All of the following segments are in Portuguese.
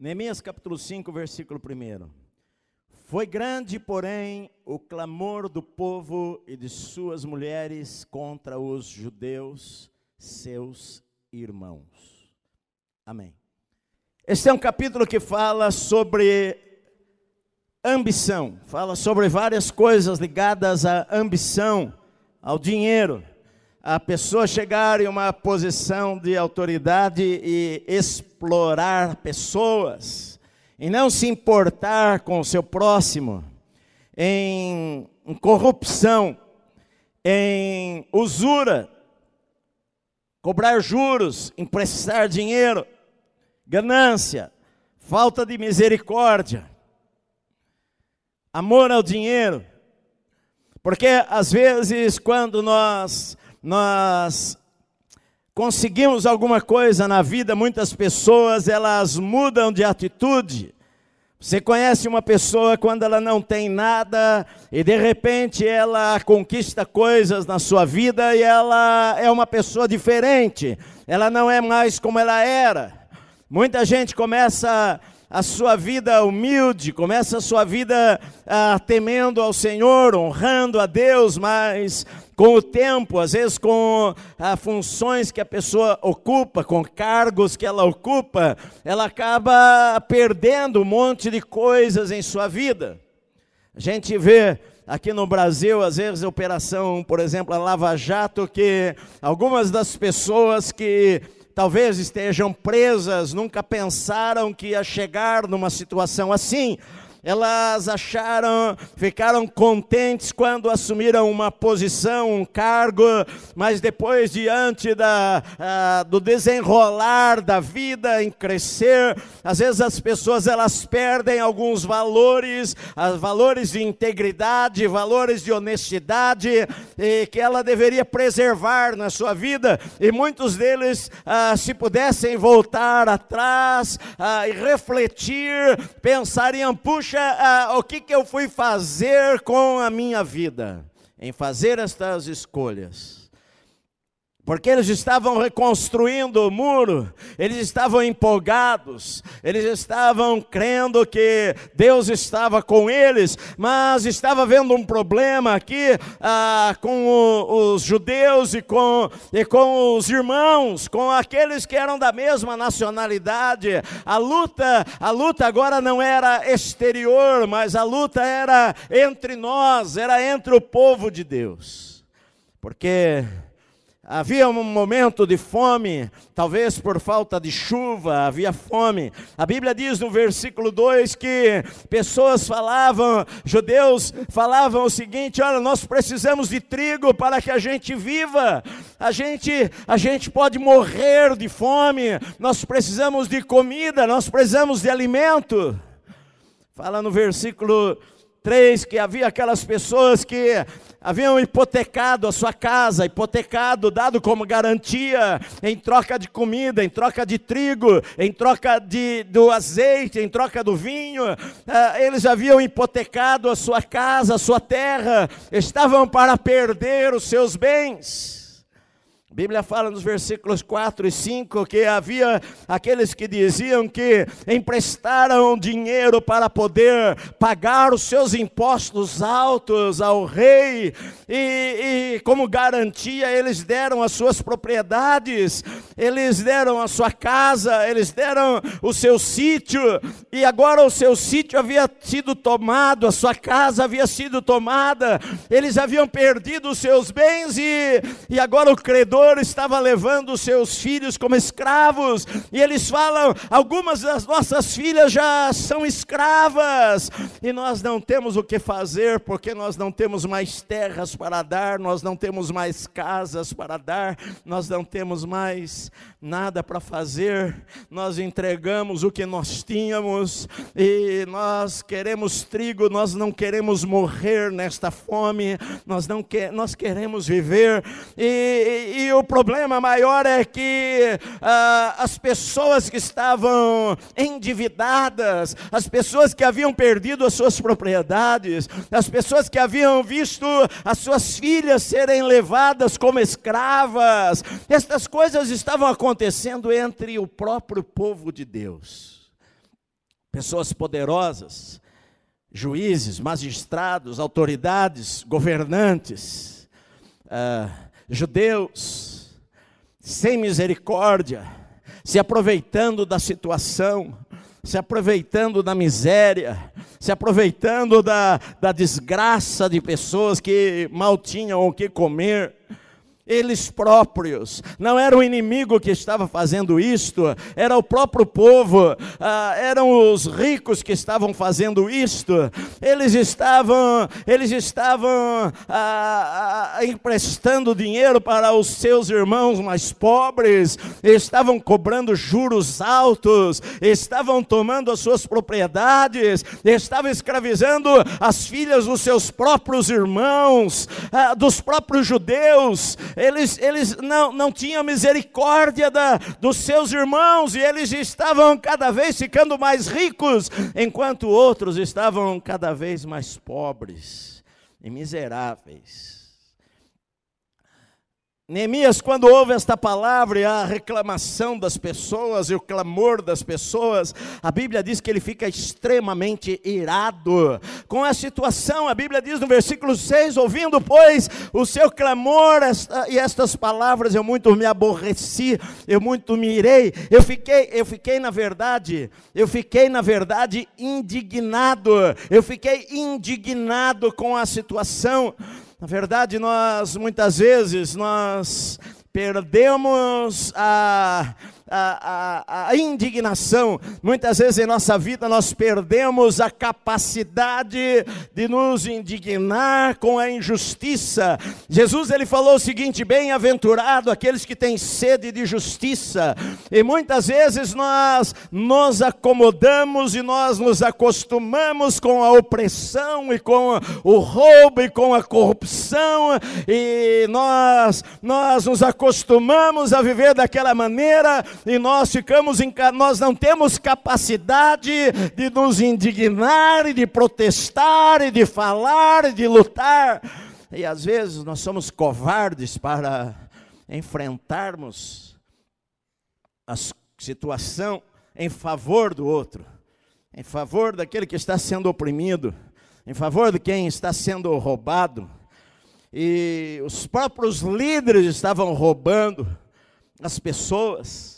Neemias capítulo 5, versículo 1. Foi grande, porém, o clamor do povo e de suas mulheres contra os judeus, seus irmãos. Amém. Este é um capítulo que fala sobre ambição, fala sobre várias coisas ligadas à ambição, ao dinheiro. A pessoa chegar em uma posição de autoridade e explorar pessoas, em não se importar com o seu próximo, em corrupção, em usura, cobrar juros, emprestar dinheiro, ganância, falta de misericórdia, amor ao dinheiro. Porque às vezes quando nós nós conseguimos alguma coisa na vida, muitas pessoas elas mudam de atitude. Você conhece uma pessoa quando ela não tem nada e de repente ela conquista coisas na sua vida e ela é uma pessoa diferente. Ela não é mais como ela era. Muita gente começa a sua vida humilde, começa a sua vida ah, temendo ao Senhor, honrando a Deus, mas com o tempo, às vezes com ah, funções que a pessoa ocupa, com cargos que ela ocupa, ela acaba perdendo um monte de coisas em sua vida. A gente vê aqui no Brasil, às vezes, a operação, por exemplo, a Lava Jato, que algumas das pessoas que talvez estejam presas, nunca pensaram que ia chegar numa situação assim. Elas acharam, ficaram contentes quando assumiram uma posição, um cargo, mas depois, diante da, do desenrolar da vida, em crescer, às vezes as pessoas elas perdem alguns valores, valores de integridade, valores de honestidade, que ela deveria preservar na sua vida, e muitos deles, ah, se pudessem voltar atrás ah, e refletir, pensariam, puxa, ah, o que, que eu fui fazer com a minha vida? Em fazer estas escolhas porque eles estavam reconstruindo o muro, eles estavam empolgados, eles estavam crendo que Deus estava com eles, mas estava havendo um problema aqui ah, com o, os judeus e com, e com os irmãos, com aqueles que eram da mesma nacionalidade. A luta, a luta agora não era exterior, mas a luta era entre nós, era entre o povo de Deus, porque Havia um momento de fome, talvez por falta de chuva, havia fome. A Bíblia diz no versículo 2 que pessoas falavam, judeus falavam o seguinte: olha, nós precisamos de trigo para que a gente viva. A gente, a gente pode morrer de fome. Nós precisamos de comida, nós precisamos de alimento. Fala no versículo 3 que havia aquelas pessoas que haviam hipotecado a sua casa, hipotecado, dado como garantia, em troca de comida, em troca de trigo, em troca de, do azeite, em troca do vinho. Ah, eles haviam hipotecado a sua casa, a sua terra, estavam para perder os seus bens. Bíblia fala nos versículos 4 e 5 que havia aqueles que diziam que emprestaram dinheiro para poder pagar os seus impostos altos ao rei, e, e como garantia eles deram as suas propriedades, eles deram a sua casa, eles deram o seu sítio, e agora o seu sítio havia sido tomado, a sua casa havia sido tomada, eles haviam perdido os seus bens, e, e agora o credor estava levando os seus filhos como escravos, e eles falam: algumas das nossas filhas já são escravas, e nós não temos o que fazer, porque nós não temos mais terras para dar, nós não temos mais casas para dar, nós não temos mais nada para fazer, nós entregamos o que nós tínhamos, e nós queremos trigo, nós não queremos morrer nesta fome, nós não que, nós queremos viver, e, e, e o problema maior é que ah, as pessoas que estavam endividadas, as pessoas que haviam perdido as suas propriedades, as pessoas que haviam visto as suas filhas serem levadas como escravas, estas coisas estavam acontecendo entre o próprio povo de Deus. pessoas poderosas, juízes, magistrados, autoridades, governantes, uh, judeus, sem misericórdia, se aproveitando da situação, se aproveitando da miséria, se aproveitando da, da desgraça de pessoas que mal tinham o que comer eles próprios. Não era o inimigo que estava fazendo isto, era o próprio povo, ah, eram os ricos que estavam fazendo isto. Eles estavam, eles estavam ah, ah, emprestando dinheiro para os seus irmãos mais pobres, estavam cobrando juros altos, estavam tomando as suas propriedades, estavam escravizando as filhas dos seus próprios irmãos, ah, dos próprios judeus eles, eles não, não tinham misericórdia da, dos seus irmãos e eles estavam cada vez ficando mais ricos, enquanto outros estavam cada vez mais pobres e miseráveis. Neemias, quando ouve esta palavra e a reclamação das pessoas e o clamor das pessoas, a Bíblia diz que ele fica extremamente irado com a situação. A Bíblia diz no versículo 6: Ouvindo, pois, o seu clamor esta, e estas palavras, eu muito me aborreci, eu muito me irei. Eu fiquei, eu fiquei, na verdade, eu fiquei, na verdade, indignado. Eu fiquei indignado com a situação. Na verdade, nós muitas vezes nós perdemos a a, a, indignação. Muitas vezes em nossa vida nós perdemos a capacidade de nos indignar com a injustiça. Jesus ele falou o seguinte: bem-aventurado aqueles que têm sede de justiça. E muitas vezes nós nos acomodamos e nós nos acostumamos com a opressão e com o roubo e com a corrupção e nós nós nos acostumamos a viver daquela maneira e nós ficamos em, nós não temos capacidade de nos indignar e de protestar e de falar e de lutar. E às vezes nós somos covardes para enfrentarmos a situação em favor do outro, em favor daquele que está sendo oprimido, em favor de quem está sendo roubado. E os próprios líderes estavam roubando as pessoas.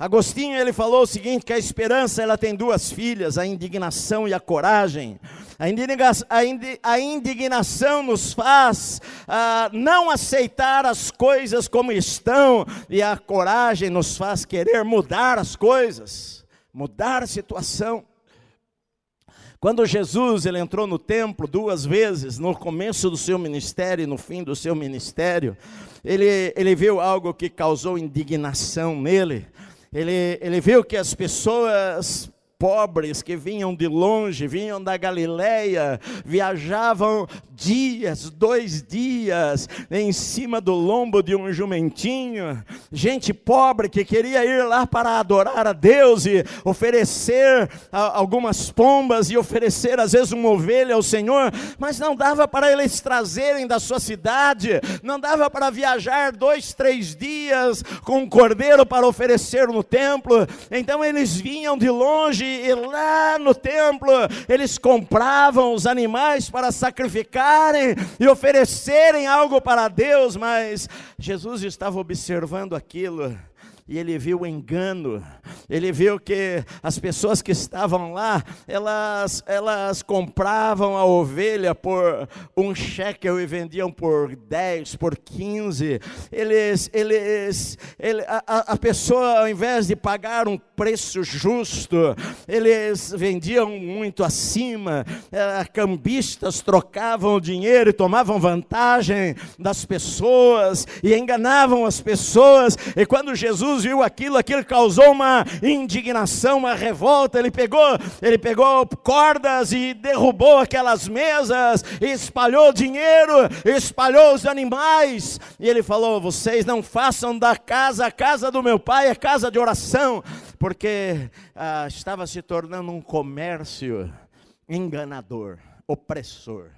Agostinho ele falou o seguinte, que a esperança ela tem duas filhas, a indignação e a coragem. A, indignação nos faz ah, não aceitar as coisas como estão, e a coragem nos faz querer mudar as coisas, mudar a situação. Quando Jesus ele entrou no templo duas vezes, no começo do seu ministério e no fim do seu ministério, ele, ele viu algo que causou indignação nele ele, ele viu que as pessoas pobres que vinham de longe, vinham da Galileia, viajavam dias, dois dias, em cima do lombo de um jumentinho, gente pobre que queria ir lá para adorar a Deus e oferecer algumas pombas e oferecer às vezes uma ovelha ao Senhor, mas não dava para eles trazerem da sua cidade, não dava para viajar dois, três dias com um cordeiro para oferecer no templo, então eles vinham de longe e lá no templo eles compravam os animais para e oferecerem algo para Deus, mas Jesus estava observando aquilo e ele viu o engano, ele viu que as pessoas que estavam lá, elas, elas compravam a ovelha por um shekel e vendiam por 10, por 15. Eles, eles, ele, a, a pessoa, ao invés de pagar um preço justo, eles vendiam muito acima, é, cambistas trocavam dinheiro e tomavam vantagem das pessoas e enganavam as pessoas, e quando Jesus Jesus viu aquilo, aquilo causou uma indignação, uma revolta. Ele pegou, ele pegou cordas e derrubou aquelas mesas, espalhou dinheiro, espalhou os animais. E ele falou: "Vocês não façam da casa a casa do meu pai a casa de oração, porque ah, estava se tornando um comércio enganador, opressor.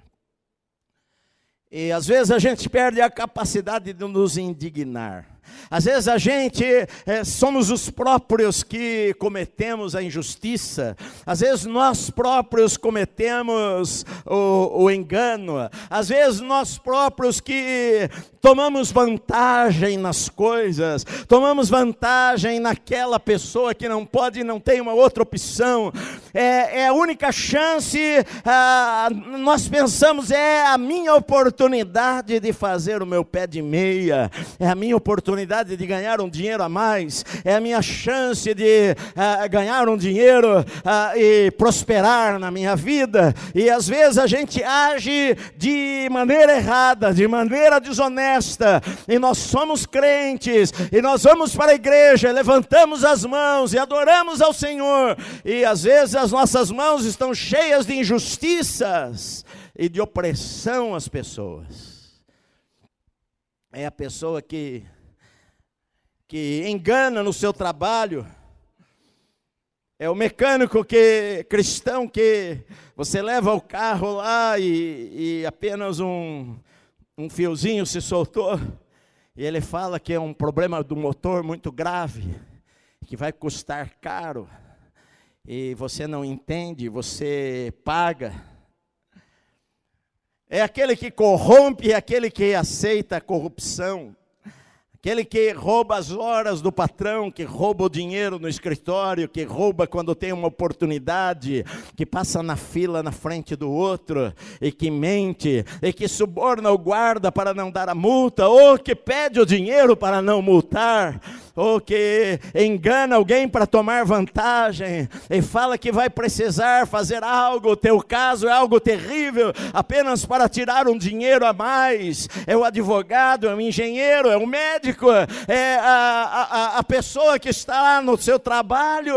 E às vezes a gente perde a capacidade de nos indignar. Às vezes a gente é, somos os próprios que cometemos a injustiça, às vezes nós próprios cometemos o, o engano, às vezes nós próprios que tomamos vantagem nas coisas, tomamos vantagem naquela pessoa que não pode e não tem uma outra opção, é, é a única chance, ah, nós pensamos, é a minha oportunidade de fazer o meu pé de meia, é a minha oportunidade de ganhar um dinheiro a mais, é a minha chance de ah, ganhar um dinheiro ah, e prosperar na minha vida, e às vezes a gente age de maneira errada, de maneira desonesta, e nós somos crentes, e nós vamos para a igreja, levantamos as mãos e adoramos ao Senhor, e às vezes as nossas mãos estão cheias de injustiças e de opressão às pessoas. É a pessoa que, que engana no seu trabalho, é o mecânico que cristão que você leva o carro lá e, e apenas um, um fiozinho se soltou e ele fala que é um problema do motor muito grave, que vai custar caro, e você não entende, você paga. É aquele que corrompe, é aquele que aceita a corrupção. Aquele que rouba as horas do patrão, que rouba o dinheiro no escritório, que rouba quando tem uma oportunidade, que passa na fila na frente do outro, e que mente, e que suborna o guarda para não dar a multa, ou que pede o dinheiro para não multar ou que engana alguém para tomar vantagem, e fala que vai precisar fazer algo, o teu caso é algo terrível, apenas para tirar um dinheiro a mais, é o advogado, é o engenheiro, é o médico, é a, a, a pessoa que está no seu trabalho,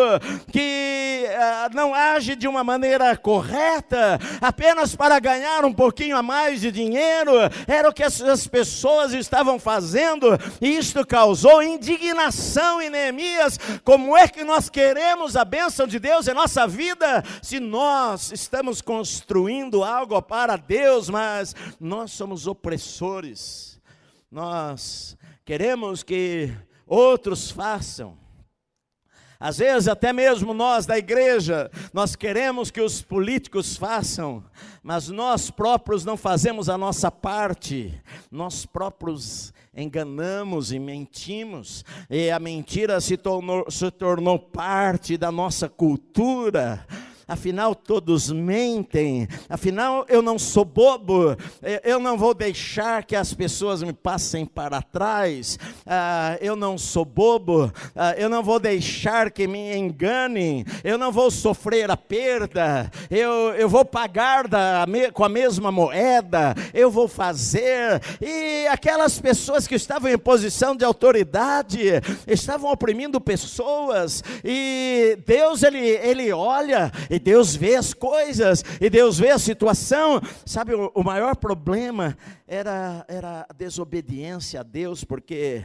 que uh, não age de uma maneira correta, apenas para ganhar um pouquinho a mais de dinheiro, era o que essas pessoas estavam fazendo, e isto causou indignação nação em Neemias, como é que nós queremos a bênção de Deus em nossa vida, se nós estamos construindo algo para Deus, mas nós somos opressores, nós queremos que outros façam. Às vezes, até mesmo nós da igreja, nós queremos que os políticos façam, mas nós próprios não fazemos a nossa parte, nós próprios enganamos e mentimos, e a mentira se tornou, se tornou parte da nossa cultura afinal todos mentem, afinal eu não sou bobo, eu não vou deixar que as pessoas me passem para trás, ah, eu não sou bobo, ah, eu não vou deixar que me enganem, eu não vou sofrer a perda, eu, eu vou pagar da, com a mesma moeda, eu vou fazer, e aquelas pessoas que estavam em posição de autoridade, estavam oprimindo pessoas, e Deus ele, ele olha, e Deus vê as coisas, e Deus vê a situação. Sabe, o, o maior problema era, era a desobediência a Deus, porque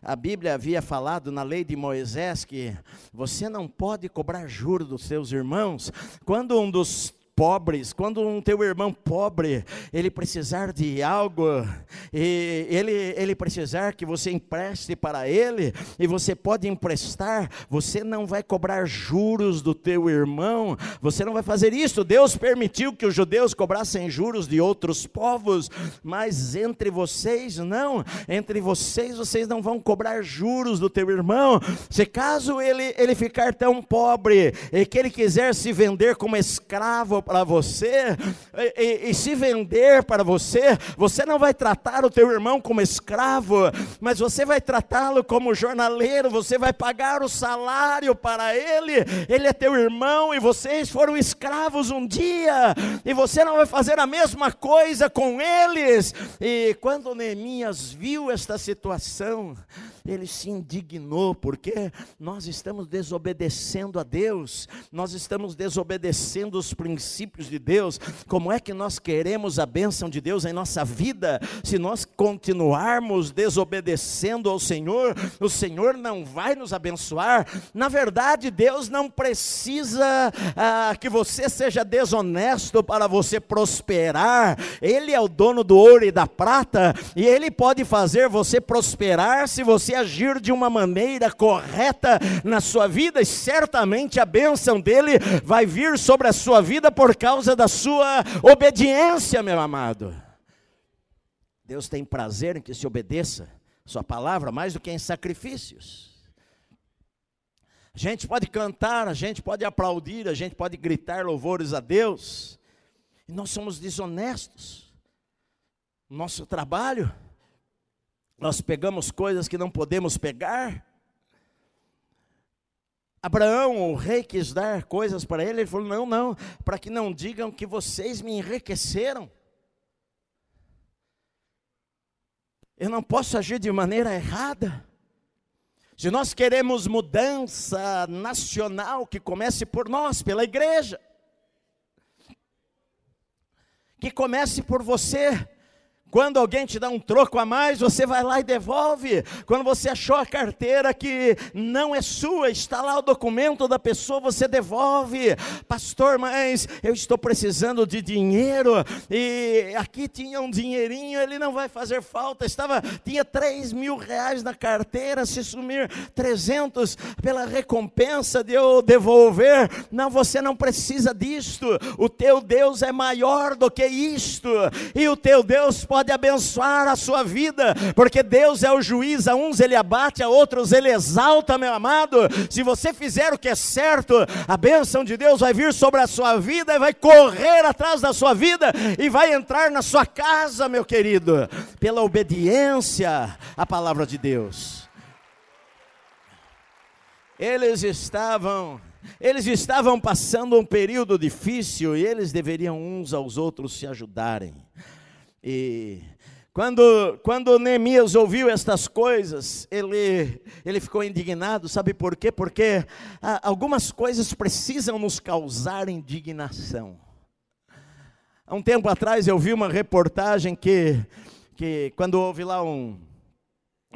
a Bíblia havia falado na lei de Moisés que você não pode cobrar juros dos seus irmãos. Quando um dos pobres, quando um teu irmão pobre, ele precisar de algo, e ele, ele precisar que você empreste para ele, e você pode emprestar, você não vai cobrar juros do teu irmão, você não vai fazer isso. Deus permitiu que os judeus cobrassem juros de outros povos, mas entre vocês não, entre vocês vocês não vão cobrar juros do teu irmão. Se caso ele, ele ficar tão pobre e que ele quiser se vender como escravo para você e, e, e, se vender para você, você não vai tratar o teu irmão como escravo, mas você vai tratá-lo como jornaleiro, você vai pagar o salário para ele, ele é teu irmão e vocês foram escravos um dia, e você não vai fazer a mesma coisa com eles. E quando Neemias viu esta situação, ele se indignou, porque nós estamos desobedecendo a Deus, nós estamos desobedecendo os princípios princípios de Deus, como é que nós queremos a bênção de Deus em nossa vida, se nós continuarmos desobedecendo ao Senhor, o Senhor não vai nos abençoar. Na verdade, Deus não precisa ah, que você seja desonesto para você prosperar, Ele é o dono do ouro e da prata, e Ele pode fazer você prosperar se você agir de uma maneira correta na sua vida, e certamente a bênção dele vai vir sobre a sua vida por causa da sua obediência, meu amado. Deus tem prazer em que se obedeça Sua palavra mais do que em sacrifícios. A gente pode cantar, a gente pode aplaudir, a gente pode gritar louvores a Deus, e nós somos desonestos. Nosso trabalho, nós pegamos coisas que não podemos pegar. Abraão, o rei, quis dar coisas para ele, ele falou: não, não, para que não digam que vocês me enriqueceram. Eu não posso agir de maneira errada. Se nós queremos mudança nacional, que comece por nós, pela igreja, que comece por você, quando alguém te dá um troco a mais, você vai lá e devolve. Quando você achou a carteira que não é sua, está lá o documento da pessoa, você devolve. Pastor, mas eu estou precisando de dinheiro e aqui tinha um dinheirinho, ele não vai fazer falta. Estava, tinha 3 mil reais na carteira, se sumir 300 pela recompensa de eu devolver. Não, você não precisa disto. O teu Deus é maior do que isto. E o teu Deus pode pode abençoar a sua vida, porque Deus é o juiz, a uns ele abate, a outros ele exalta, meu amado. Se você fizer o que é certo, a bênção de Deus vai vir sobre a sua vida e vai correr atrás da sua vida e vai entrar na sua casa, meu querido, pela obediência à palavra de Deus. Eles estavam eles estavam passando um período difícil e eles deveriam uns aos outros se ajudarem. E quando, quando Neemias ouviu estas coisas, ele, ele ficou indignado, sabe por quê? Porque ah, algumas coisas precisam nos causar indignação. Há um tempo atrás eu vi uma reportagem que, que quando houve lá um,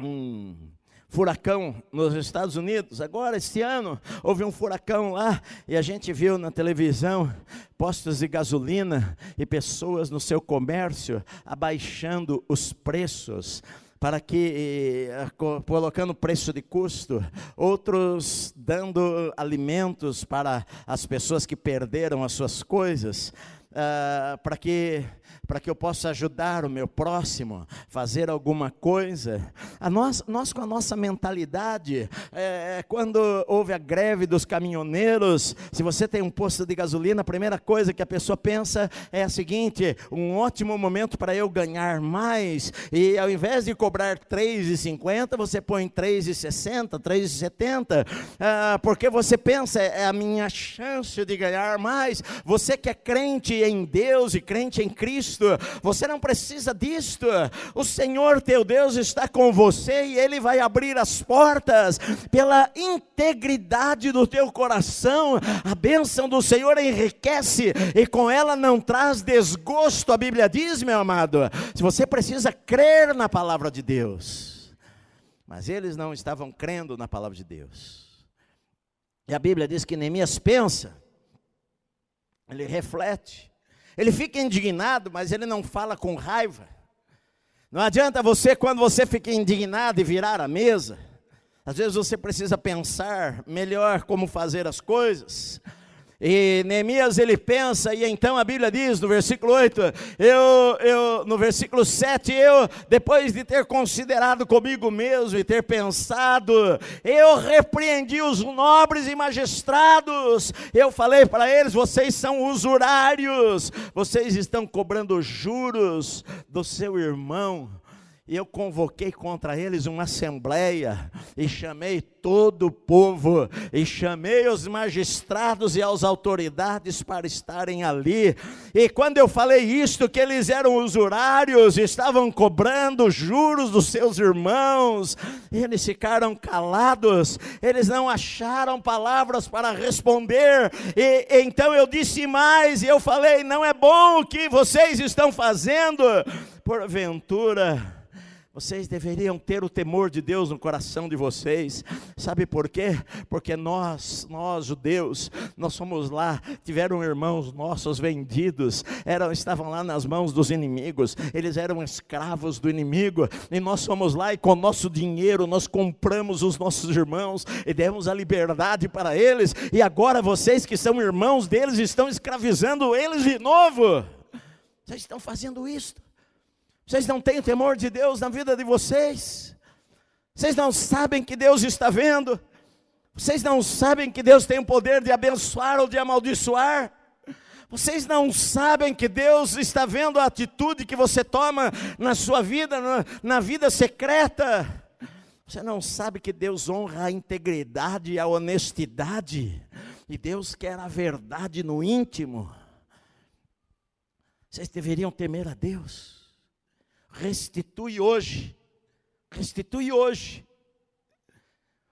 um furacão nos Estados Unidos. Agora, este ano, houve um furacão lá e a gente viu na televisão postos de gasolina e pessoas no seu comércio abaixando os preços para que eh, colocando preço de custo, outros dando alimentos para as pessoas que perderam as suas coisas, uh, para que para que eu possa ajudar o meu próximo, fazer alguma coisa. A nós, nós com a nossa mentalidade, é, é, quando houve a greve dos caminhoneiros, se você tem um posto de gasolina, a primeira coisa que a pessoa pensa é a seguinte: um ótimo momento para eu ganhar mais, e ao invés de cobrar R$ 3,50, você põe R$ 3,60, R$ 3,70, ah, porque você pensa, é a minha chance de ganhar mais. Você que é crente em Deus e crente em Cristo, você não precisa disto. O Senhor teu Deus está com você e Ele vai abrir as portas pela integridade do teu coração. A bênção do Senhor enriquece e com ela não traz desgosto. A Bíblia diz, meu amado, se você precisa crer na palavra de Deus. Mas eles não estavam crendo na palavra de Deus. E a Bíblia diz que Neemias pensa, ele reflete, ele fica indignado, mas ele não fala com raiva. Não adianta você, quando você fica indignado, e virar a mesa. Às vezes você precisa pensar melhor como fazer as coisas. E Neemias ele pensa, e então a Bíblia diz no versículo 8, eu, eu, no versículo 7, eu, depois de ter considerado comigo mesmo e ter pensado, eu repreendi os nobres e magistrados, eu falei para eles: vocês são usurários, vocês estão cobrando juros do seu irmão. E eu convoquei contra eles uma assembleia, e chamei todo o povo, e chamei os magistrados e as autoridades para estarem ali. E quando eu falei isto, que eles eram usurários, estavam cobrando juros dos seus irmãos, eles ficaram calados, eles não acharam palavras para responder. E, então eu disse mais, e eu falei: não é bom o que vocês estão fazendo, porventura vocês deveriam ter o temor de Deus no coração de vocês. Sabe por quê? Porque nós, nós judeus, nós somos lá, tiveram irmãos nossos vendidos, eram, estavam lá nas mãos dos inimigos, eles eram escravos do inimigo, e nós fomos lá e com nosso dinheiro nós compramos os nossos irmãos e demos a liberdade para eles, e agora vocês que são irmãos deles estão escravizando eles de novo. Vocês estão fazendo isso. Vocês não têm temor de Deus na vida de vocês? Vocês não sabem que Deus está vendo? Vocês não sabem que Deus tem o poder de abençoar ou de amaldiçoar? Vocês não sabem que Deus está vendo a atitude que você toma na sua vida, na, na vida secreta? Você não sabe que Deus honra a integridade e a honestidade? E Deus quer a verdade no íntimo? Vocês deveriam temer a Deus restitui hoje. Restitui hoje.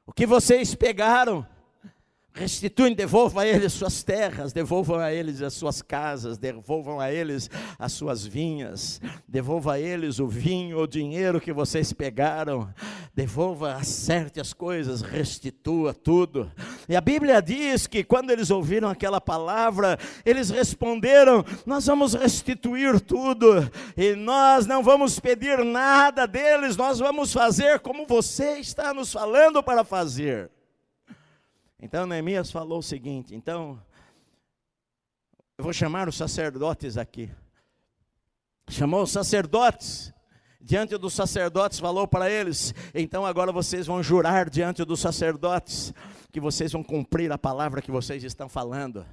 O que vocês pegaram, restituem, devolvam a eles suas terras, devolvam a eles as suas casas, devolvam a eles as suas vinhas, devolvam a eles o vinho, o dinheiro que vocês pegaram, devolva, acerte as coisas, restitua tudo. E a Bíblia diz que quando eles ouviram aquela palavra, eles responderam: Nós vamos restituir tudo, e nós não vamos pedir nada deles, nós vamos fazer como você está nos falando para fazer. Então Neemias falou o seguinte: então, eu vou chamar os sacerdotes aqui. Chamou os sacerdotes, diante dos sacerdotes, falou para eles: então agora vocês vão jurar diante dos sacerdotes que vocês vão cumprir a palavra que vocês estão falando.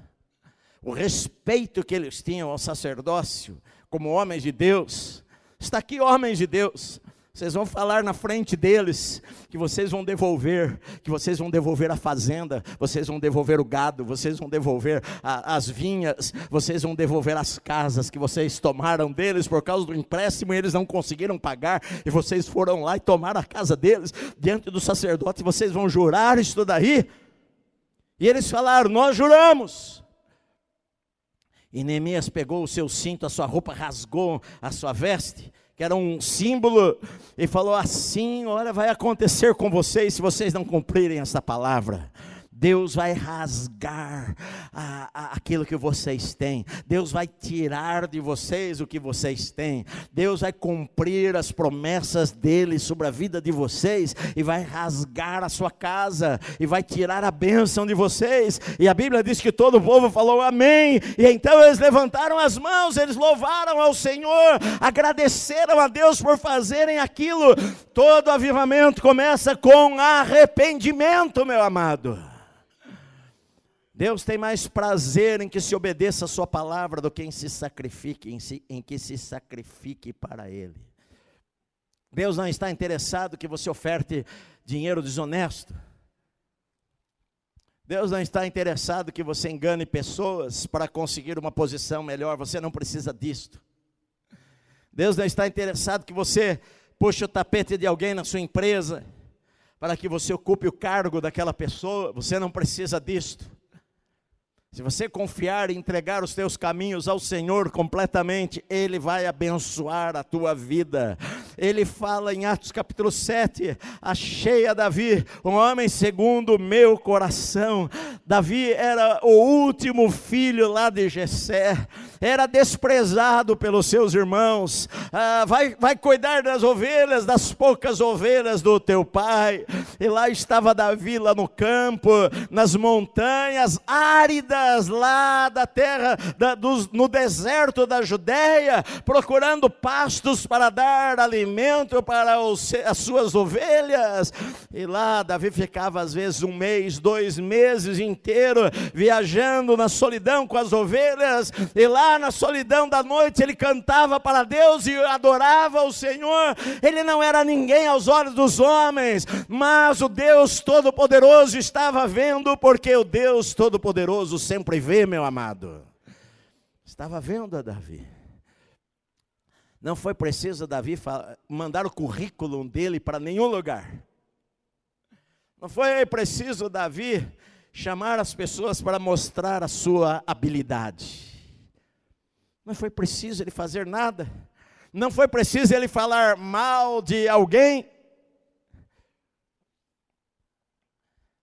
O respeito que eles tinham ao sacerdócio, como homens de Deus, está aqui, homens de Deus, vocês vão falar na frente deles que vocês vão devolver, que vocês vão devolver a fazenda, vocês vão devolver o gado, vocês vão devolver a, as vinhas, vocês vão devolver as casas que vocês tomaram deles por causa do empréstimo e eles não conseguiram pagar, e vocês foram lá e tomaram a casa deles diante do sacerdote, vocês vão jurar isso daí. E eles falaram: Nós juramos. E Neemias pegou o seu cinto, a sua roupa rasgou a sua veste que era um símbolo, e falou assim: olha, vai acontecer com vocês se vocês não cumprirem essa palavra. Deus vai rasgar a, a, aquilo que vocês têm, Deus vai tirar de vocês o que vocês têm, Deus vai cumprir as promessas dele sobre a vida de vocês e vai rasgar a sua casa e vai tirar a bênção de vocês. E a Bíblia diz que todo o povo falou amém, e então eles levantaram as mãos, eles louvaram ao Senhor, agradeceram a Deus por fazerem aquilo. Todo avivamento começa com arrependimento, meu amado. Deus tem mais prazer em que se obedeça a sua palavra do que em se sacrifique, em, em que se sacrifique para Ele. Deus não está interessado que você oferte dinheiro desonesto. Deus não está interessado que você engane pessoas para conseguir uma posição melhor. Você não precisa disto. Deus não está interessado que você puxe o tapete de alguém na sua empresa para que você ocupe o cargo daquela pessoa. Você não precisa disto. Se você confiar e entregar os teus caminhos ao Senhor completamente, Ele vai abençoar a tua vida. Ele fala em Atos capítulo 7: Achei a Davi, um homem segundo o meu coração. Davi era o último filho lá de Jessé, era desprezado pelos seus irmãos. Ah, vai, vai cuidar das ovelhas, das poucas ovelhas do teu pai. E lá estava Davi, lá no campo, nas montanhas áridas lá da terra, da, dos, no deserto da Judéia, procurando pastos para dar alimento para os, as suas ovelhas. E lá Davi ficava às vezes um mês, dois meses inteiro, viajando na solidão com as ovelhas. E lá na solidão da noite, ele cantava para Deus e adorava o Senhor. Ele não era ninguém aos olhos dos homens, mas o Deus Todo-Poderoso estava vendo, porque o Deus Todo-Poderoso sempre vê, meu amado. Estava vendo a Davi. Não foi preciso Davi mandar o currículo dele para nenhum lugar. Não foi preciso Davi chamar as pessoas para mostrar a sua habilidade. Não foi preciso ele fazer nada. Não foi preciso ele falar mal de alguém.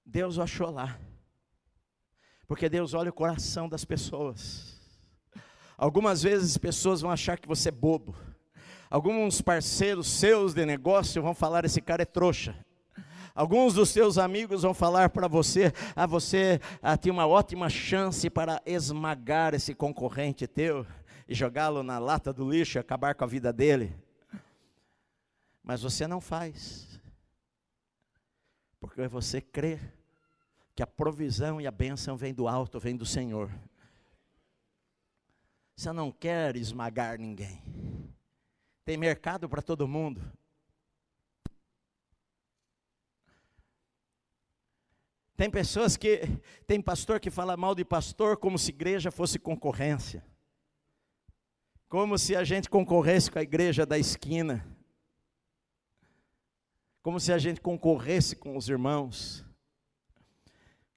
Deus o achou lá. Porque Deus olha o coração das pessoas. Algumas vezes pessoas vão achar que você é bobo. Alguns parceiros seus de negócio vão falar: esse cara é trouxa. Alguns dos seus amigos vão falar para você: ah, você ah, tem uma ótima chance para esmagar esse concorrente teu e jogá-lo na lata do lixo e acabar com a vida dele. Mas você não faz, porque você crê que a provisão e a bênção vem do alto, vem do Senhor. Você não quer esmagar ninguém. Tem mercado para todo mundo. Tem pessoas que, tem pastor que fala mal de pastor como se igreja fosse concorrência. Como se a gente concorresse com a igreja da esquina. Como se a gente concorresse com os irmãos.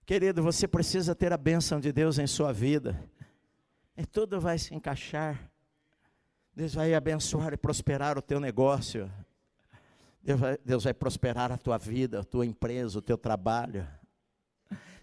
Querido, você precisa ter a bênção de Deus em sua vida. E tudo vai se encaixar. Deus vai abençoar e prosperar o teu negócio. Deus vai, Deus vai prosperar a tua vida, a tua empresa, o teu trabalho.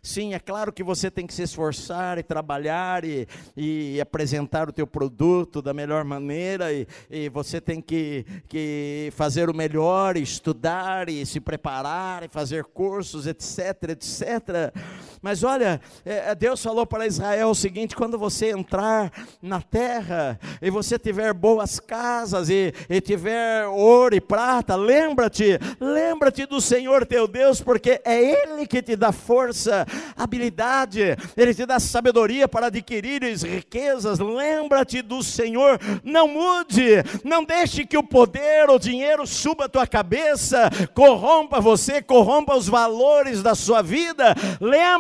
Sim, é claro que você tem que se esforçar e trabalhar e, e apresentar o teu produto da melhor maneira e, e você tem que, que fazer o melhor, estudar e se preparar e fazer cursos, etc, etc. Mas olha, é, é, Deus falou para Israel o seguinte: quando você entrar na terra e você tiver boas casas e, e tiver ouro e prata, lembra-te, lembra-te do Senhor teu Deus, porque é Ele que te dá força habilidade, Ele te dá sabedoria para adquirir riquezas. Lembra-te do Senhor, não mude, não deixe que o poder, o dinheiro suba a tua cabeça, corrompa você, corrompa os valores da sua vida.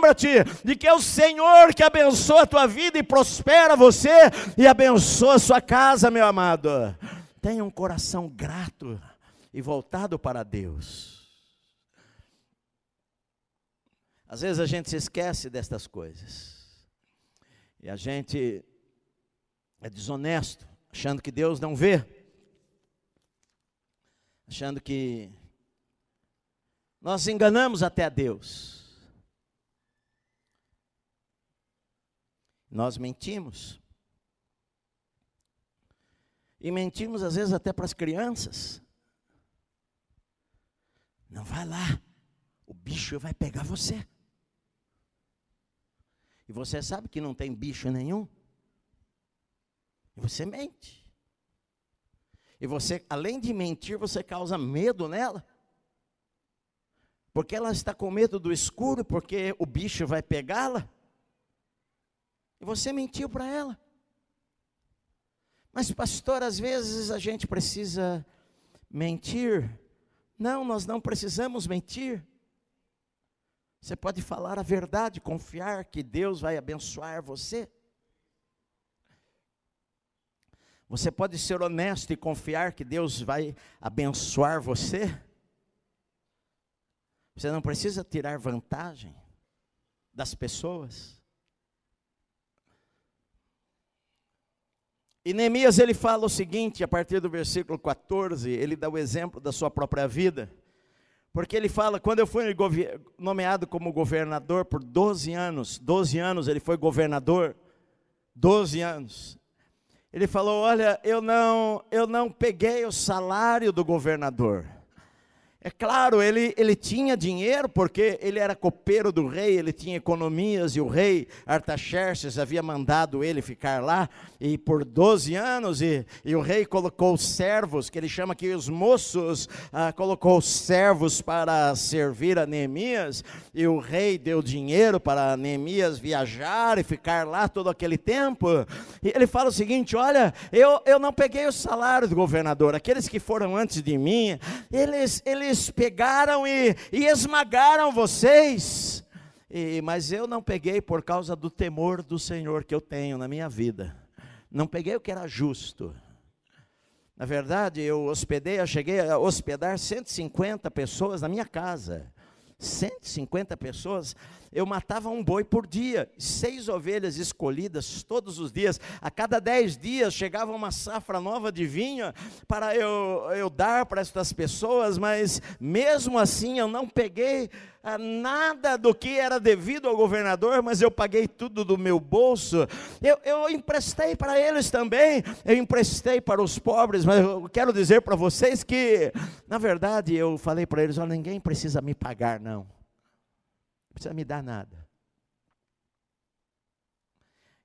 Lembra-te de que é o Senhor que abençoa a tua vida e prospera você e abençoa a sua casa, meu amado. Tenha um coração grato e voltado para Deus. Às vezes a gente se esquece destas coisas. E a gente é desonesto, achando que Deus não vê. Achando que nós enganamos até a Deus. Nós mentimos. E mentimos às vezes até para as crianças. Não vai lá, o bicho vai pegar você. E você sabe que não tem bicho nenhum. E você mente. E você, além de mentir, você causa medo nela. Porque ela está com medo do escuro, porque o bicho vai pegá-la. E você mentiu para ela. Mas, pastor, às vezes a gente precisa mentir. Não, nós não precisamos mentir. Você pode falar a verdade, confiar que Deus vai abençoar você. Você pode ser honesto e confiar que Deus vai abençoar você. Você não precisa tirar vantagem das pessoas. E Neemias ele fala o seguinte, a partir do versículo 14, ele dá o exemplo da sua própria vida. Porque ele fala, quando eu fui nomeado como governador por 12 anos, 12 anos ele foi governador, 12 anos. Ele falou: "Olha, eu não, eu não peguei o salário do governador. É claro, ele, ele tinha dinheiro porque ele era copeiro do rei, ele tinha economias e o rei Artaxerxes havia mandado ele ficar lá. E por 12 anos e, e o rei colocou servos, que ele chama aqui os moços, ah, colocou servos para servir a Neemias. E o rei deu dinheiro para Neemias viajar e ficar lá todo aquele tempo. E ele fala o seguinte: olha, eu, eu não peguei o salário do governador, aqueles que foram antes de mim, eles, eles eles pegaram e, e esmagaram vocês. E, mas eu não peguei por causa do temor do Senhor que eu tenho na minha vida. Não peguei o que era justo. Na verdade, eu hospedei, eu cheguei a hospedar 150 pessoas na minha casa. 150 pessoas eu matava um boi por dia, seis ovelhas escolhidas todos os dias. A cada dez dias chegava uma safra nova de vinho para eu, eu dar para estas pessoas, mas mesmo assim eu não peguei ah, nada do que era devido ao governador, mas eu paguei tudo do meu bolso. Eu, eu emprestei para eles também, eu emprestei para os pobres, mas eu quero dizer para vocês que, na verdade, eu falei para eles: olha, ninguém precisa me pagar, não precisa me dar nada.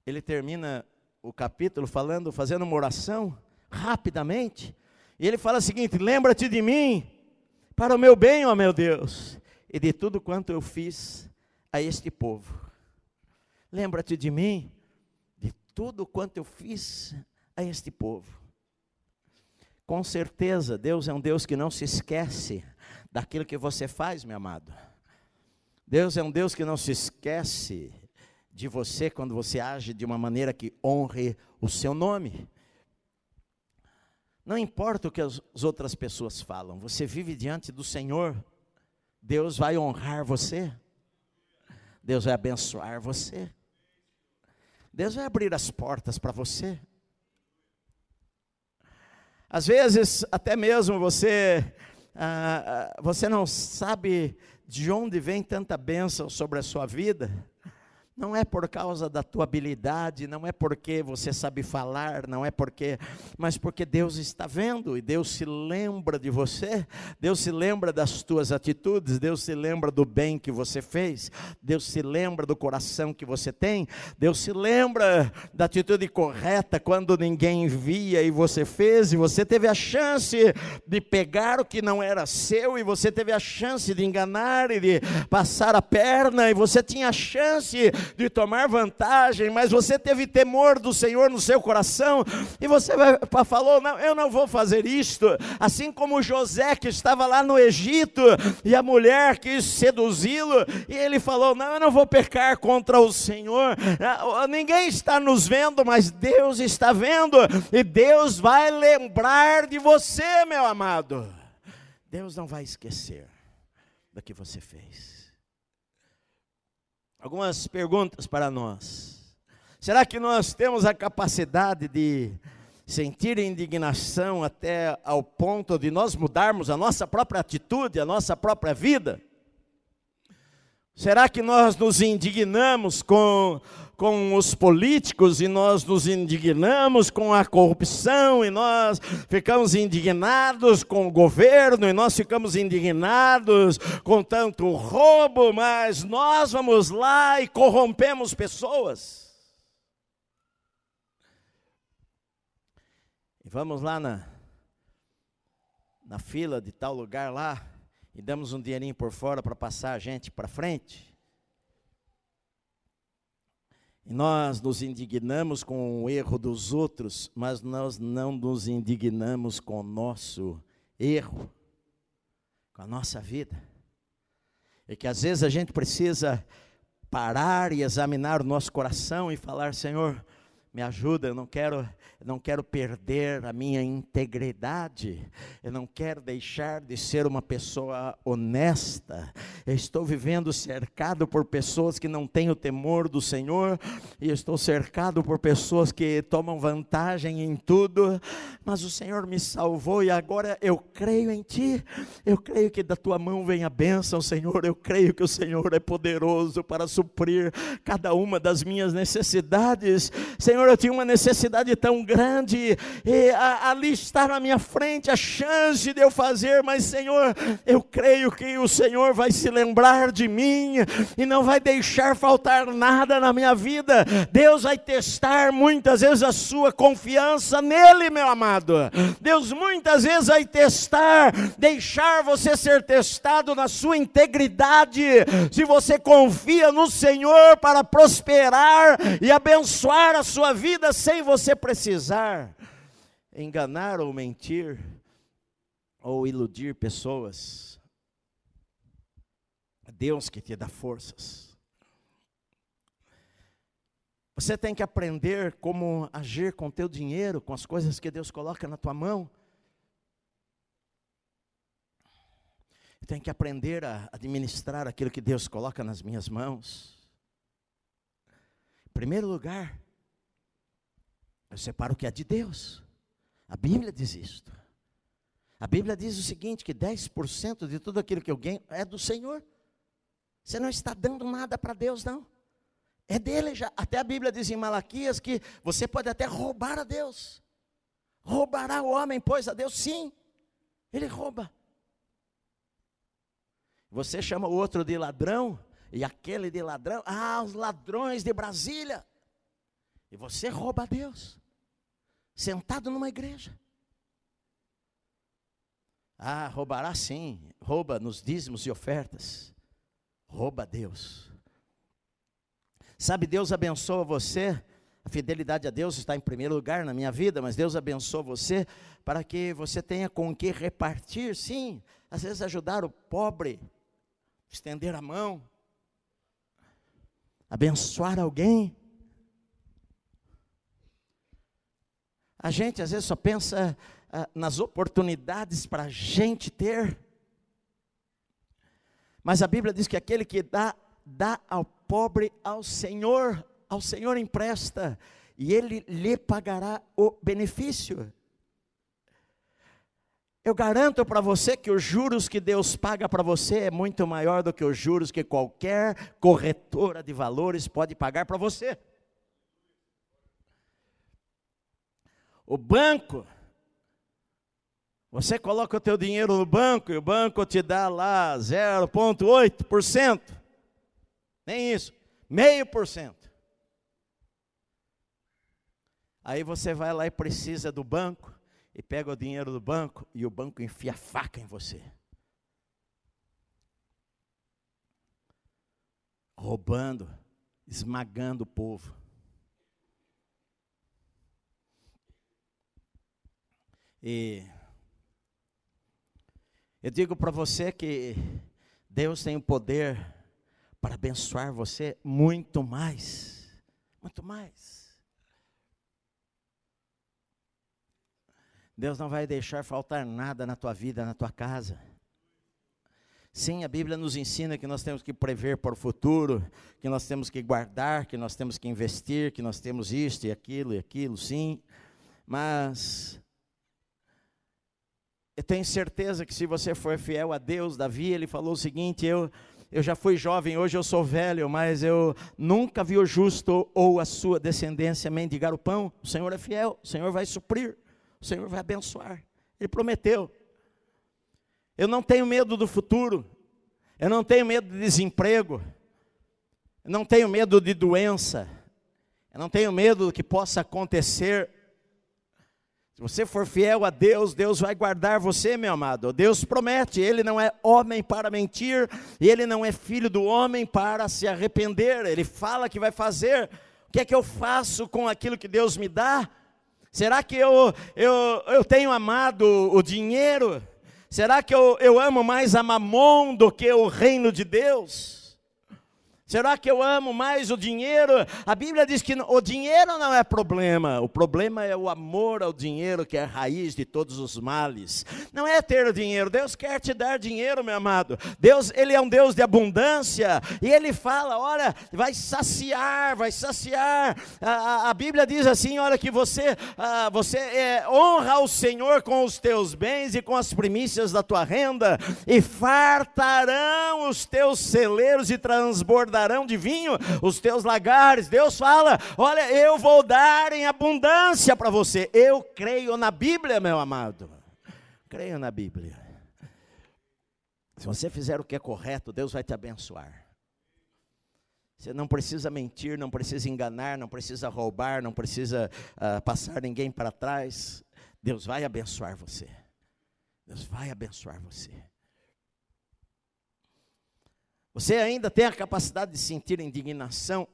Ele termina o capítulo falando, fazendo uma oração, rapidamente, e ele fala o seguinte: Lembra-te de mim, para o meu bem, ó meu Deus, e de tudo quanto eu fiz a este povo. Lembra-te de mim, de tudo quanto eu fiz a este povo. Com certeza, Deus é um Deus que não se esquece daquilo que você faz, meu amado. Deus é um Deus que não se esquece de você quando você age de uma maneira que honre o seu nome. Não importa o que as outras pessoas falam, você vive diante do Senhor, Deus vai honrar você, Deus vai abençoar você, Deus vai abrir as portas para você. Às vezes, até mesmo você, ah, ah você não sabe de onde vem tanta bênção sobre a sua vida? Não é por causa da tua habilidade, não é porque você sabe falar, não é porque, mas porque Deus está vendo e Deus se lembra de você, Deus se lembra das tuas atitudes, Deus se lembra do bem que você fez, Deus se lembra do coração que você tem, Deus se lembra da atitude correta quando ninguém via e você fez, e você teve a chance de pegar o que não era seu, e você teve a chance de enganar e de passar a perna, e você tinha a chance de tomar vantagem, mas você teve temor do Senhor no seu coração, e você falou: Não, eu não vou fazer isto. Assim como José, que estava lá no Egito, e a mulher quis seduzi-lo, e ele falou: Não, eu não vou pecar contra o Senhor. Ah, ninguém está nos vendo, mas Deus está vendo, e Deus vai lembrar de você, meu amado. Deus não vai esquecer do que você fez algumas perguntas para nós. Será que nós temos a capacidade de sentir indignação até ao ponto de nós mudarmos a nossa própria atitude, a nossa própria vida? Será que nós nos indignamos com com os políticos e nós nos indignamos com a corrupção e nós ficamos indignados com o governo e nós ficamos indignados com tanto roubo, mas nós vamos lá e corrompemos pessoas. E vamos lá na, na fila de tal lugar lá e damos um dinheirinho por fora para passar a gente para frente. Nós nos indignamos com o erro dos outros, mas nós não nos indignamos com o nosso erro, com a nossa vida. E que às vezes a gente precisa parar e examinar o nosso coração e falar: Senhor, me ajuda, eu não quero não quero perder a minha integridade, eu não quero deixar de ser uma pessoa honesta. Eu estou vivendo cercado por pessoas que não têm o temor do Senhor, e estou cercado por pessoas que tomam vantagem em tudo, mas o Senhor me salvou e agora eu creio em Ti, eu creio que da Tua mão vem a bênção, Senhor, eu creio que o Senhor é poderoso para suprir cada uma das minhas necessidades. Senhor, Senhor, eu tinha uma necessidade tão grande, e a, ali está na minha frente a chance de eu fazer, mas Senhor, eu creio que o Senhor vai se lembrar de mim e não vai deixar faltar nada na minha vida. Deus vai testar muitas vezes a sua confiança nele, meu amado. Deus muitas vezes vai testar, deixar você ser testado na sua integridade. Se você confia no Senhor para prosperar e abençoar a sua vida sem você precisar enganar ou mentir ou iludir pessoas. É Deus que te dá forças. Você tem que aprender como agir com teu dinheiro, com as coisas que Deus coloca na tua mão. Tenho que aprender a administrar aquilo que Deus coloca nas minhas mãos. Em primeiro lugar, eu separo o que é de Deus. A Bíblia diz isto. A Bíblia diz o seguinte: que 10% de tudo aquilo que eu ganho é do Senhor. Você não está dando nada para Deus, não. É dele já. Até a Bíblia diz em Malaquias que você pode até roubar a Deus. Roubará o homem, pois, a Deus? Sim, ele rouba. Você chama o outro de ladrão, e aquele de ladrão, ah, os ladrões de Brasília. E você rouba a Deus, sentado numa igreja. Ah, roubará sim, rouba nos dízimos e ofertas, rouba Deus. Sabe, Deus abençoa você, a fidelidade a Deus está em primeiro lugar na minha vida, mas Deus abençoa você para que você tenha com que repartir, sim, às vezes ajudar o pobre, estender a mão, abençoar alguém. A gente às vezes só pensa ah, nas oportunidades para a gente ter, mas a Bíblia diz que aquele que dá, dá ao pobre ao Senhor, ao Senhor empresta, e ele lhe pagará o benefício. Eu garanto para você que os juros que Deus paga para você é muito maior do que os juros que qualquer corretora de valores pode pagar para você. O banco, você coloca o teu dinheiro no banco e o banco te dá lá 0,8%. Nem isso, meio por cento. Aí você vai lá e precisa do banco e pega o dinheiro do banco e o banco enfia a faca em você. Roubando, esmagando o povo. E eu digo para você que Deus tem o poder para abençoar você muito mais, muito mais. Deus não vai deixar faltar nada na tua vida, na tua casa. Sim, a Bíblia nos ensina que nós temos que prever para o futuro, que nós temos que guardar, que nós temos que investir, que nós temos isto e aquilo e aquilo, sim. Mas eu tenho certeza que se você for fiel a Deus, Davi, ele falou o seguinte: eu, eu já fui jovem, hoje eu sou velho, mas eu nunca vi o justo ou a sua descendência mendigar o pão. O Senhor é fiel, o Senhor vai suprir o Senhor vai abençoar. Ele prometeu. Eu não tenho medo do futuro. Eu não tenho medo de desemprego. Eu não tenho medo de doença. Eu não tenho medo do que possa acontecer. Se você for fiel a Deus, Deus vai guardar você, meu amado. Deus promete, Ele não é homem para mentir, Ele não é filho do homem para se arrepender. Ele fala que vai fazer. O que é que eu faço com aquilo que Deus me dá? Será que eu, eu, eu tenho amado o dinheiro? Será que eu, eu amo mais a mamon do que o reino de Deus? Será que eu amo mais o dinheiro? A Bíblia diz que o dinheiro não é problema, o problema é o amor ao dinheiro, que é a raiz de todos os males. Não é ter dinheiro, Deus quer te dar dinheiro, meu amado. Deus, Ele é um Deus de abundância, e Ele fala: olha, vai saciar, vai saciar. A, a, a Bíblia diz assim: olha, que você, a, você é, honra o Senhor com os teus bens e com as primícias da tua renda, e fartarão os teus celeiros e transbordarão de vinho os teus lagares. Deus fala: Olha, eu vou dar em abundância para você. Eu creio na Bíblia, meu amado. Creio na Bíblia. Se você fizer o que é correto, Deus vai te abençoar. Você não precisa mentir, não precisa enganar, não precisa roubar, não precisa uh, passar ninguém para trás. Deus vai abençoar você. Deus vai abençoar você. Você ainda tem a capacidade de sentir indignação.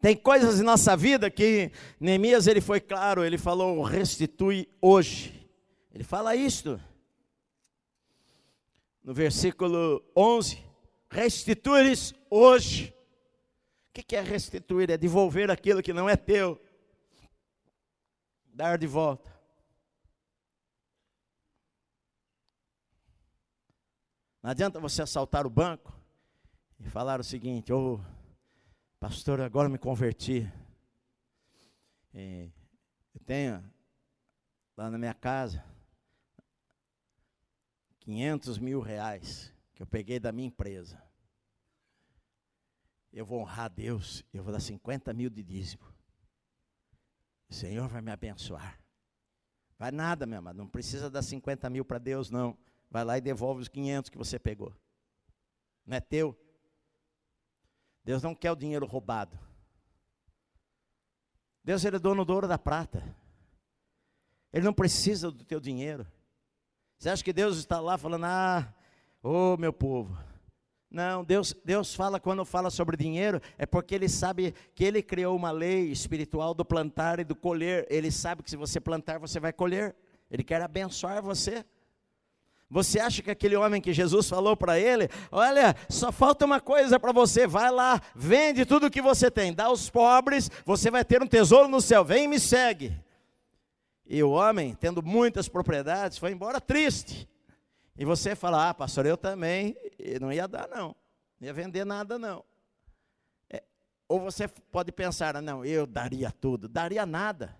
Tem coisas em nossa vida que Neemias ele foi claro, ele falou restitui hoje. Ele fala isto. No versículo 11, restituires hoje. O que é restituir? É devolver aquilo que não é teu. Dar de volta. Não adianta você assaltar o banco e falar o seguinte: Ô, oh, pastor, agora me converti. E eu tenho lá na minha casa 500 mil reais que eu peguei da minha empresa. Eu vou honrar a Deus, eu vou dar 50 mil de dízimo. O Senhor vai me abençoar. Vai nada, meu amado, não precisa dar 50 mil para Deus, não. Vai lá e devolve os 500 que você pegou. Não é teu. Deus não quer o dinheiro roubado. Deus ele é dono do ouro da prata. Ele não precisa do teu dinheiro. Você acha que Deus está lá falando, ah, ô oh, meu povo. Não, Deus, Deus fala quando fala sobre dinheiro, é porque Ele sabe que Ele criou uma lei espiritual do plantar e do colher. Ele sabe que se você plantar, você vai colher. Ele quer abençoar você. Você acha que aquele homem que Jesus falou para ele, olha, só falta uma coisa para você, vai lá, vende tudo que você tem, dá aos pobres, você vai ter um tesouro no céu, vem e me segue. E o homem, tendo muitas propriedades, foi embora triste. E você fala, ah, pastor, eu também, e não ia dar não, não ia vender nada não. É, ou você pode pensar, ah, não, eu daria tudo, daria nada.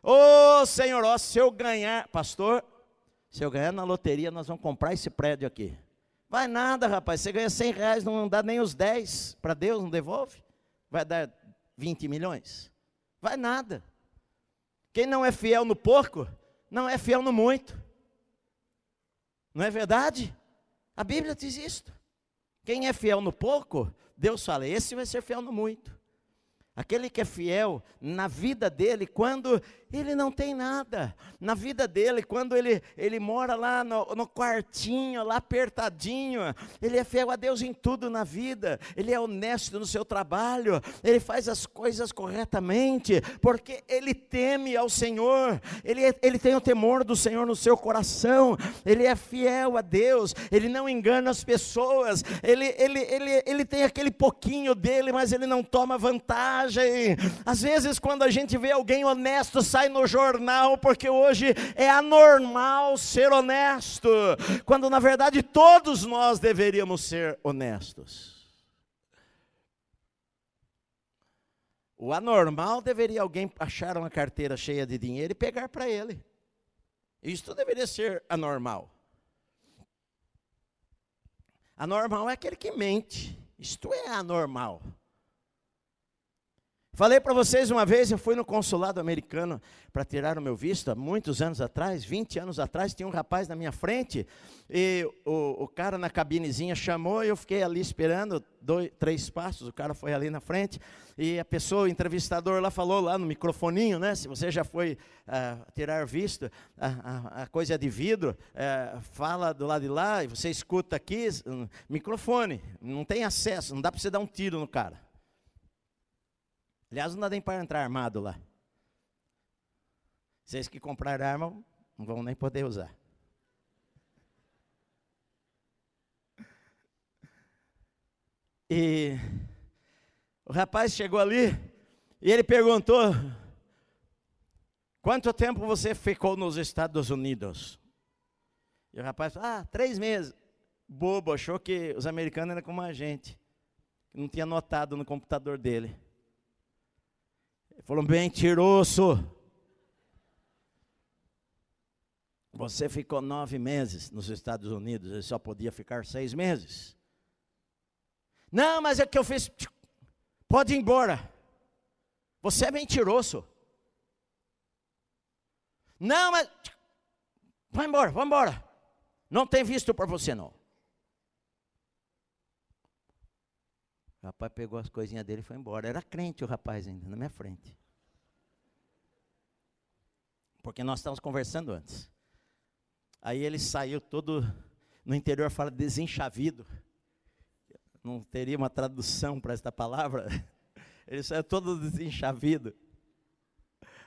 Ô oh, Senhor, ó, se eu ganhar, pastor, se eu ganhar na loteria, nós vamos comprar esse prédio aqui. Vai nada, rapaz. Você ganha 100 reais, não dá nem os 10 para Deus, não devolve? Vai dar 20 milhões? Vai nada. Quem não é fiel no pouco, não é fiel no muito. Não é verdade? A Bíblia diz isto. Quem é fiel no pouco, Deus fala, esse vai ser fiel no muito. Aquele que é fiel na vida dele, quando ele não tem nada, na vida dele, quando ele, ele mora lá no, no, quartinho, lá apertadinho, ele é fiel a Deus em tudo na vida, ele é honesto no seu trabalho, ele faz as coisas corretamente, porque ele teme ao Senhor, ele, é, ele tem o temor do Senhor no seu coração, ele é fiel a Deus, ele não engana as pessoas, ele, ele, ele, ele tem aquele pouquinho dele, mas ele não toma vantagem às vezes, quando a gente vê alguém honesto, sai no jornal, porque hoje é anormal ser honesto, quando na verdade todos nós deveríamos ser honestos. O anormal deveria alguém achar uma carteira cheia de dinheiro e pegar para ele. Isto deveria ser anormal. Anormal é aquele que mente. Isto é anormal. Falei para vocês uma vez, eu fui no consulado americano para tirar o meu visto, muitos anos atrás, 20 anos atrás, tinha um rapaz na minha frente, e o, o cara na cabinezinha chamou, e eu fiquei ali esperando, dois, três passos, o cara foi ali na frente, e a pessoa, o entrevistador lá falou lá no microfoninho, né, se você já foi uh, tirar visto, a, a, a, coisa é de vidro, uh, fala do lado de lá, e você escuta aqui, um, microfone, não tem acesso, não dá para você dar um tiro no cara. Aliás, não dá nem para entrar armado lá. Vocês que compraram arma não vão nem poder usar. E o rapaz chegou ali e ele perguntou: Quanto tempo você ficou nos Estados Unidos? E o rapaz falou: Ah, três meses. Bobo, achou que os americanos eram como a gente, não tinha notado no computador dele. Falou: mentiroso. Você ficou nove meses nos Estados Unidos, ele só podia ficar seis meses. Não, mas é que eu fiz. Pode ir embora. Você é mentiroso. Não, mas. Vai embora, vai embora. Não tem visto para você, não. O rapaz pegou as coisinhas dele e foi embora. Era crente o rapaz ainda, na minha frente. Porque nós estávamos conversando antes. Aí ele saiu todo, no interior fala desenchavido. Não teria uma tradução para esta palavra. Ele saiu todo desenchavido.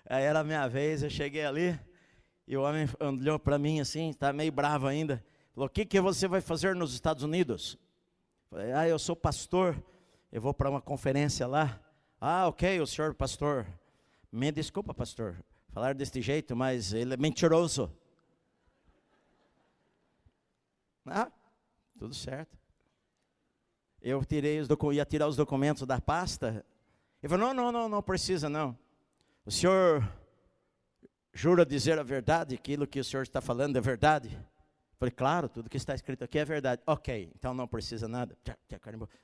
Aí era a minha vez, eu cheguei ali, e o homem olhou para mim assim, está meio bravo ainda. Falou: O que, que você vai fazer nos Estados Unidos? Falei: Ah, eu sou pastor, eu vou para uma conferência lá. Ah, ok, o senhor pastor. Me desculpa, pastor, falar deste jeito, mas ele é mentiroso. Ah, tudo certo. Eu tirei os ia tirar os documentos da pasta. Ele falou: não, não, não, não precisa não. O senhor jura dizer a verdade, aquilo que o senhor está falando é verdade? Falei, claro, tudo que está escrito aqui é verdade. Ok, então não precisa nada.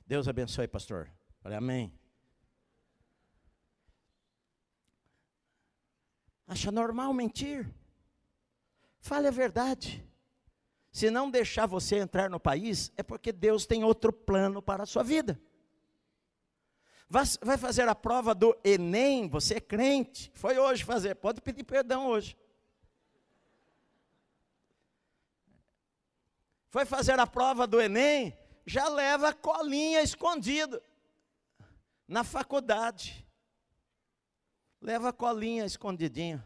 Deus abençoe, pastor. Falei, amém. Acha normal mentir? Fale a verdade. Se não deixar você entrar no país, é porque Deus tem outro plano para a sua vida. Vai fazer a prova do Enem, você é crente, foi hoje fazer, pode pedir perdão hoje. Foi fazer a prova do Enem, já leva colinha escondida na faculdade. Leva colinha escondidinha.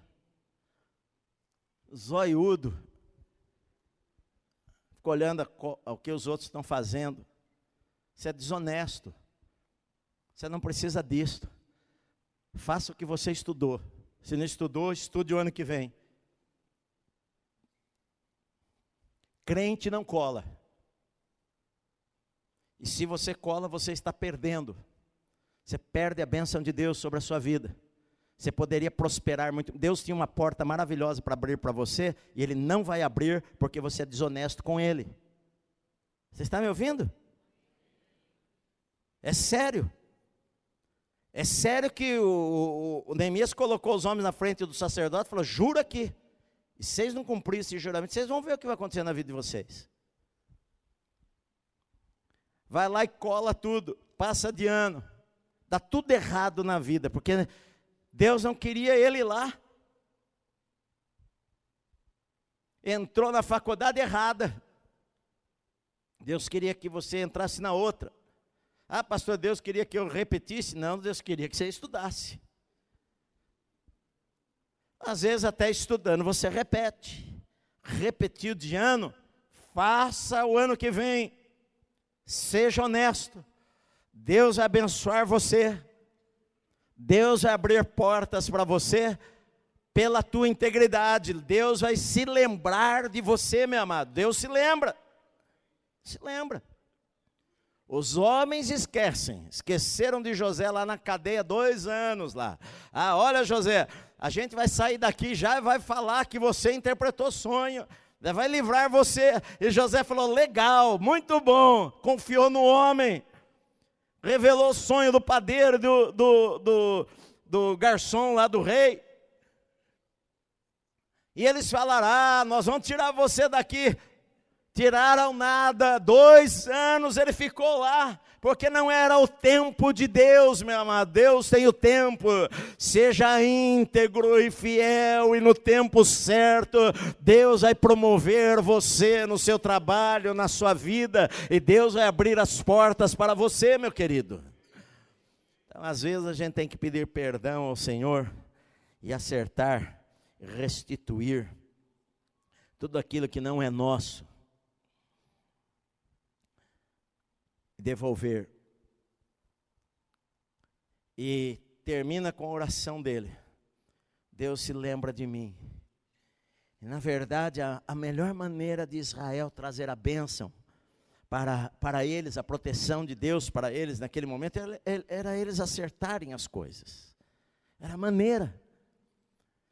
Zoiudo, fica olhando o que os outros estão fazendo. Isso é desonesto. Você não precisa disto. Faça o que você estudou. Se não estudou, estude o ano que vem. Crente não cola. E se você cola, você está perdendo. Você perde a bênção de Deus sobre a sua vida. Você poderia prosperar muito. Deus tinha uma porta maravilhosa para abrir para você e Ele não vai abrir porque você é desonesto com Ele. Você está me ouvindo? É sério. É sério que o, o, o Neemias colocou os homens na frente do sacerdote e falou: jura aqui. E vocês não cumprirem esse juramento, vocês vão ver o que vai acontecer na vida de vocês. Vai lá e cola tudo, passa de ano, dá tudo errado na vida, porque Deus não queria ele lá. Entrou na faculdade errada. Deus queria que você entrasse na outra. Ah, pastor, Deus queria que eu repetisse. Não, Deus queria que você estudasse. Às vezes, até estudando, você repete. Repetiu de ano, faça o ano que vem. Seja honesto. Deus vai abençoar você. Deus vai abrir portas para você pela tua integridade. Deus vai se lembrar de você, meu amado. Deus se lembra. Se lembra. Os homens esquecem, esqueceram de José lá na cadeia dois anos lá. Ah, olha José, a gente vai sair daqui já e vai falar que você interpretou sonho, vai livrar você. E José falou: legal, muito bom, confiou no homem revelou o sonho do padeiro, do, do, do, do garçom lá do rei. E eles falaram: Ah, nós vamos tirar você daqui. Tiraram nada, dois anos ele ficou lá, porque não era o tempo de Deus, meu amado. Deus tem o tempo. Seja íntegro e fiel, e no tempo certo, Deus vai promover você no seu trabalho, na sua vida, e Deus vai abrir as portas para você, meu querido. Então, às vezes, a gente tem que pedir perdão ao Senhor e acertar, restituir tudo aquilo que não é nosso devolver. E termina com a oração dele. Deus se lembra de mim. E, na verdade, a, a melhor maneira de Israel trazer a bênção para, para eles, a proteção de Deus para eles naquele momento, era, era eles acertarem as coisas. Era a maneira.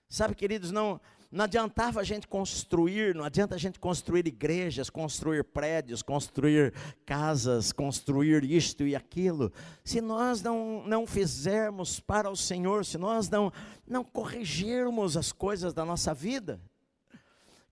Sabe, queridos, não, não adiantava a gente construir, não adianta a gente construir igrejas, construir prédios, construir casas, construir isto e aquilo, se nós não, não fizermos para o Senhor, se nós não, não corrigirmos as coisas da nossa vida.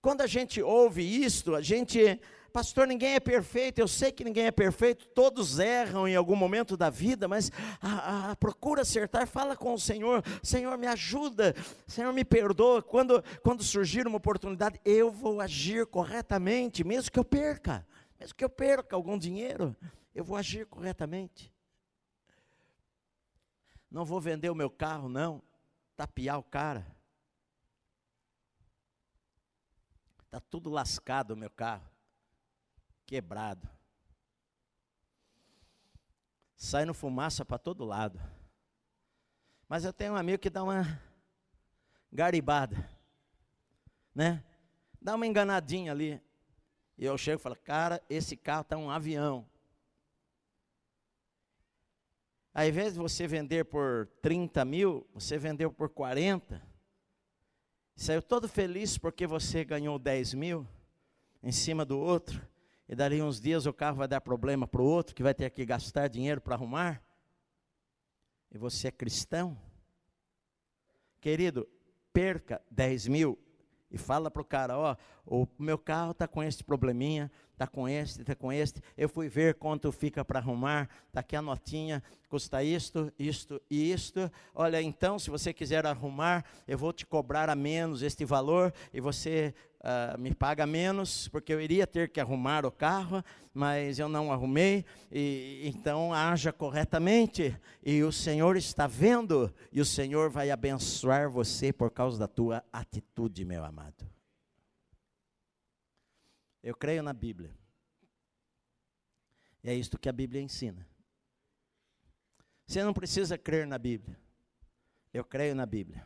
Quando a gente ouve isto, a gente pastor, ninguém é perfeito, eu sei que ninguém é perfeito, todos erram em algum momento da vida, mas a, a, a procura acertar, fala com o Senhor, Senhor me ajuda, Senhor me perdoa, quando, quando surgir uma oportunidade, eu vou agir corretamente, mesmo que eu perca, mesmo que eu perca algum dinheiro, eu vou agir corretamente. Não vou vender o meu carro, não, tapear o cara. Está tudo lascado o meu carro quebrado. Sai no fumaça para todo lado. Mas eu tenho um amigo que dá uma garibada, né? Dá uma enganadinha ali. E eu chego e falo, cara, esse carro está um avião. Ao invés de você vender por 30 mil, você vendeu por 40. Saiu todo feliz porque você ganhou 10 mil em cima do outro e dali uns dias o carro vai dar problema para o outro, que vai ter que gastar dinheiro para arrumar, e você é cristão, querido, perca 10 mil e fala para o cara, ó, o meu carro está com esse probleminha, está com este, está com este, eu fui ver quanto fica para arrumar, está aqui a notinha, custa isto, isto e isto, olha, então, se você quiser arrumar, eu vou te cobrar a menos este valor, e você uh, me paga menos, porque eu iria ter que arrumar o carro, mas eu não arrumei, e, então haja corretamente, e o Senhor está vendo, e o Senhor vai abençoar você por causa da tua atitude, meu amado. Eu creio na Bíblia. E é isto que a Bíblia ensina. Você não precisa crer na Bíblia. Eu creio na Bíblia.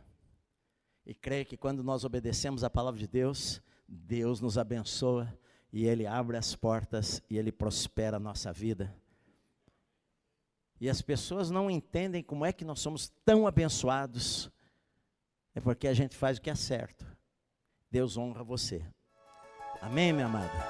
E creio que quando nós obedecemos a palavra de Deus, Deus nos abençoa e Ele abre as portas e Ele prospera a nossa vida. E as pessoas não entendem como é que nós somos tão abençoados. É porque a gente faz o que é certo. Deus honra você. Amém, minha amada?